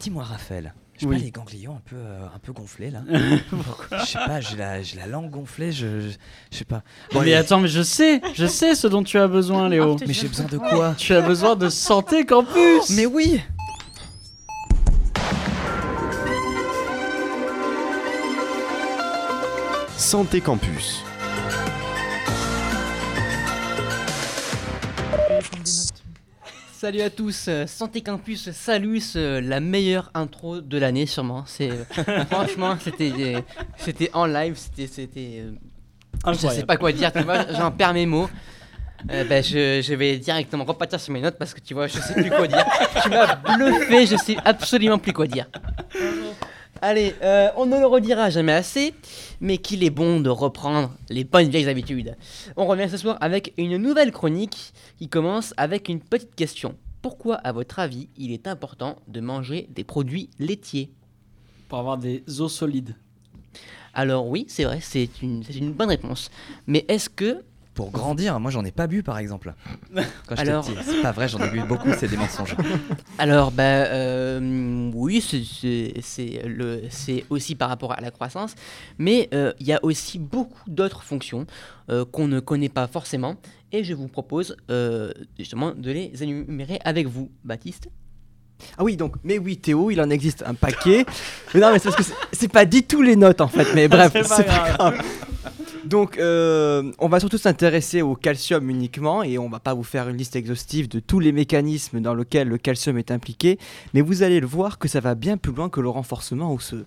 Dis-moi, Raphaël, j'ai Oui. pas les ganglions un peu, euh, un peu gonflés là Je sais pas, j'ai la, j'ai la langue gonflée, je, je, sais pas. Bon, mais attends, mais je sais, je sais ce dont tu as besoin, Léo. mais j'ai besoin de quoi Tu as besoin de Santé Campus Mais oui Santé Campus. Salut à tous, euh, Santé Campus Salus, euh, la meilleure intro de l'année sûrement. C'est euh, franchement, c'était euh, c'était en live, c'était c'était je sais pas quoi dire, tu vois, j'en perds mes mots. Ben, je, je vais directement repartir sur mes notes parce que tu vois, je sais plus quoi dire. Tu m'as bluffé, je sais absolument plus quoi dire. Allez, euh, on ne le redira jamais assez, mais qu'il est bon de reprendre les bonnes vieilles habitudes. On revient ce soir avec une nouvelle chronique qui commence avec une petite question. Pourquoi, à votre avis, il est important de manger des produits laitiers Pour avoir des os solides. Alors oui, c'est vrai, c'est une, c'est une bonne réponse. Mais est-ce que Pour grandir, moi j'en ai pas bu par exemple. Quand j'étais Alors- petit. C'est pas vrai, j'en ai bu beaucoup, c'est des mensonges. Alors, bah, euh, oui, c'est- aussi par rapport à la croissance, mais euh, il y a aussi beaucoup d'autres fonctions euh, qu'on ne connaît pas forcément, et je vous propose euh, justement de les énumérer avec vous, Baptiste. Ah oui, donc, mais oui, Théo, il en existe un paquet. mais non, mais c'est parce que c'est- pas dit tous les notes en fait, mais bref, C'est pas c'est pas grave. Donc, euh, on va surtout s'intéresser au calcium uniquement et on va pas vous faire une liste exhaustive de tous les mécanismes dans lesquels le calcium est impliqué, mais vous allez le voir que ça va bien plus loin que le renforcement osseux.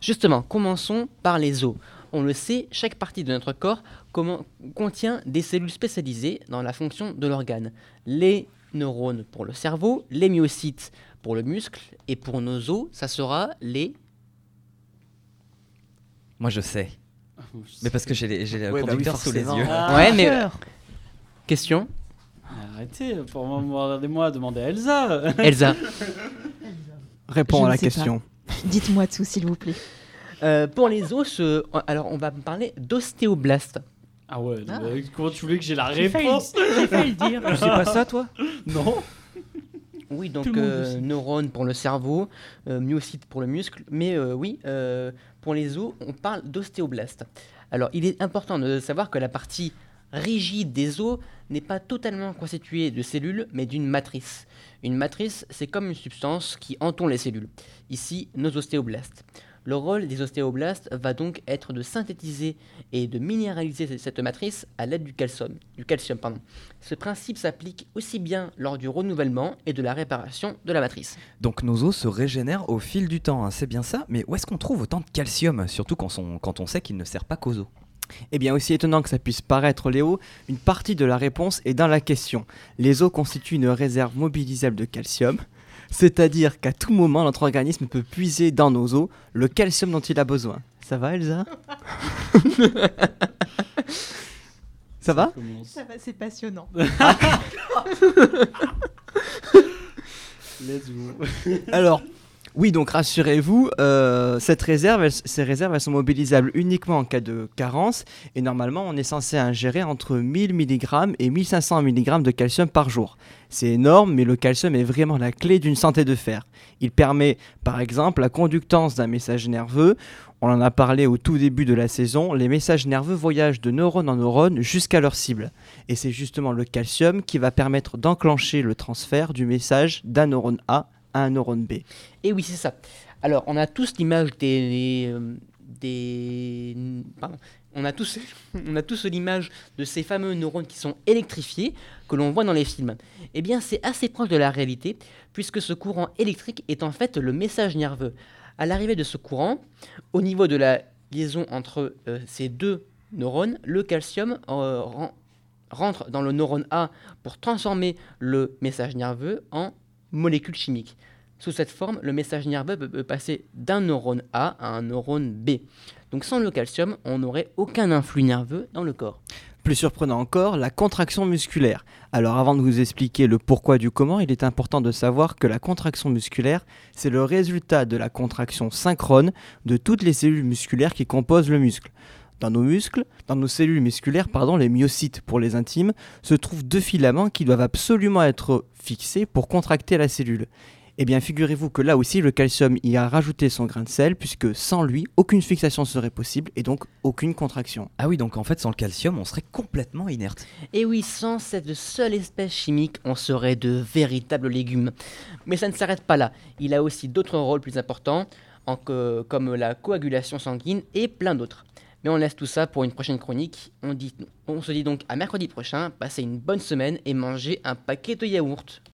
Justement, commençons par les os. On le sait, chaque partie de notre corps contient des cellules spécialisées dans la fonction de l'organe. Les neurones pour le cerveau, les myocytes pour le muscle, et pour nos os, ça sera les... Moi je sais. Mais parce que j'ai les- j'ai le Ouais, bah oui, conducteur sous les yeux. Ah, Ouais, mais... Question Arrêtez, pour regardez-moi à demander à Elsa. Elsa. Réponds Je à la question. Dites-moi tout, s'il vous plaît. Euh, pour les os, euh, alors on va parler d'ostéoblastes. Ah ouais, Ah. mais comment tu voulais que j'ai la J'ai failli- réponse J'ai failli le dire. Tu sais pas ça toi? Non. Oui, donc euh, neurones pour le cerveau, euh, myocytes pour le muscle, mais euh, oui, euh, pour les os, on parle d'ostéoblastes. Alors, il est important de savoir que la partie rigide des os n'est pas totalement constituée de cellules, mais d'une matrice. Une matrice, c'est comme une substance qui entoure les cellules. Ici, nos ostéoblastes. Le rôle des ostéoblastes va donc être de synthétiser et de minéraliser cette matrice à l'aide du calcium. Du calcium pardon. Ce principe s'applique aussi bien lors du renouvellement et de la réparation de la matrice. Donc nos os se régénèrent au fil du temps, hein, c'est bien ça. Mais où est-ce qu'on trouve autant de calcium Surtout quand on, quand on sait qu'il ne sert pas qu'aux os? Eh bien, aussi étonnant que ça puisse paraître, Léo, une partie de la réponse est dans la question. Les os constituent une réserve mobilisable de calcium, c'est-à-dire qu'à tout moment, notre organisme peut puiser dans nos os le calcium dont il a besoin. Ça va, Elsa Ça va. Ça va, c'est passionnant. Let's go. Alors, oui, donc rassurez-vous, euh, ces réserves, elles sont mobilisables uniquement en cas de carence. Et normalement, on est censé ingérer entre 1000 mg et 1500 mg de calcium par jour. C'est énorme, mais le calcium est vraiment la clé d'une santé de fer. Il permet, par exemple, la conductance d'un message nerveux. On en a parlé au tout début de la saison. Les messages nerveux voyagent de neurone en neurone jusqu'à leur cible. Et c'est justement le calcium qui va permettre d'enclencher le transfert du message d'un neurone A un neurone B. Et oui, c'est ça. Alors, on a tous l'image des, de ces fameux neurones qui sont électrifiés que l'on voit dans les films. Eh bien, c'est assez proche de la réalité puisque ce courant électrique est en fait le message nerveux. À l'arrivée de ce courant, au niveau de la liaison entre euh, ces deux neurones, le calcium euh, ren- rentre dans le neurone A pour transformer le message nerveux en molécule chimique. Sous cette forme, le message nerveux peut passer d'un neurone A à un neurone B. Donc sans le calcium, on n'aurait aucun influx nerveux dans le corps. Plus surprenant encore, la contraction musculaire. Alors avant de vous expliquer le pourquoi du comment, il est important de savoir que la contraction musculaire, c'est le résultat de la contraction synchrone de toutes les cellules musculaires qui composent le muscle. Dans nos muscles, dans nos cellules musculaires, pardon, les myocytes pour les intimes, se trouvent deux filaments qui doivent absolument être fixés pour contracter la cellule. Eh bien, figurez-vous que là aussi, le calcium y a rajouté son grain de sel, puisque sans lui, aucune fixation serait possible et donc aucune contraction. Ah oui, donc en fait, sans le calcium, on serait complètement inerte. Et oui, sans cette seule espèce chimique, on serait de véritables légumes. Mais ça ne s'arrête pas là. Il a aussi d'autres rôles plus importants, en que- comme la coagulation sanguine et plein d'autres. Mais on laisse tout ça pour une prochaine chronique. On, se dit donc à mercredi prochain, passez une bonne semaine et mangez un paquet de yaourts.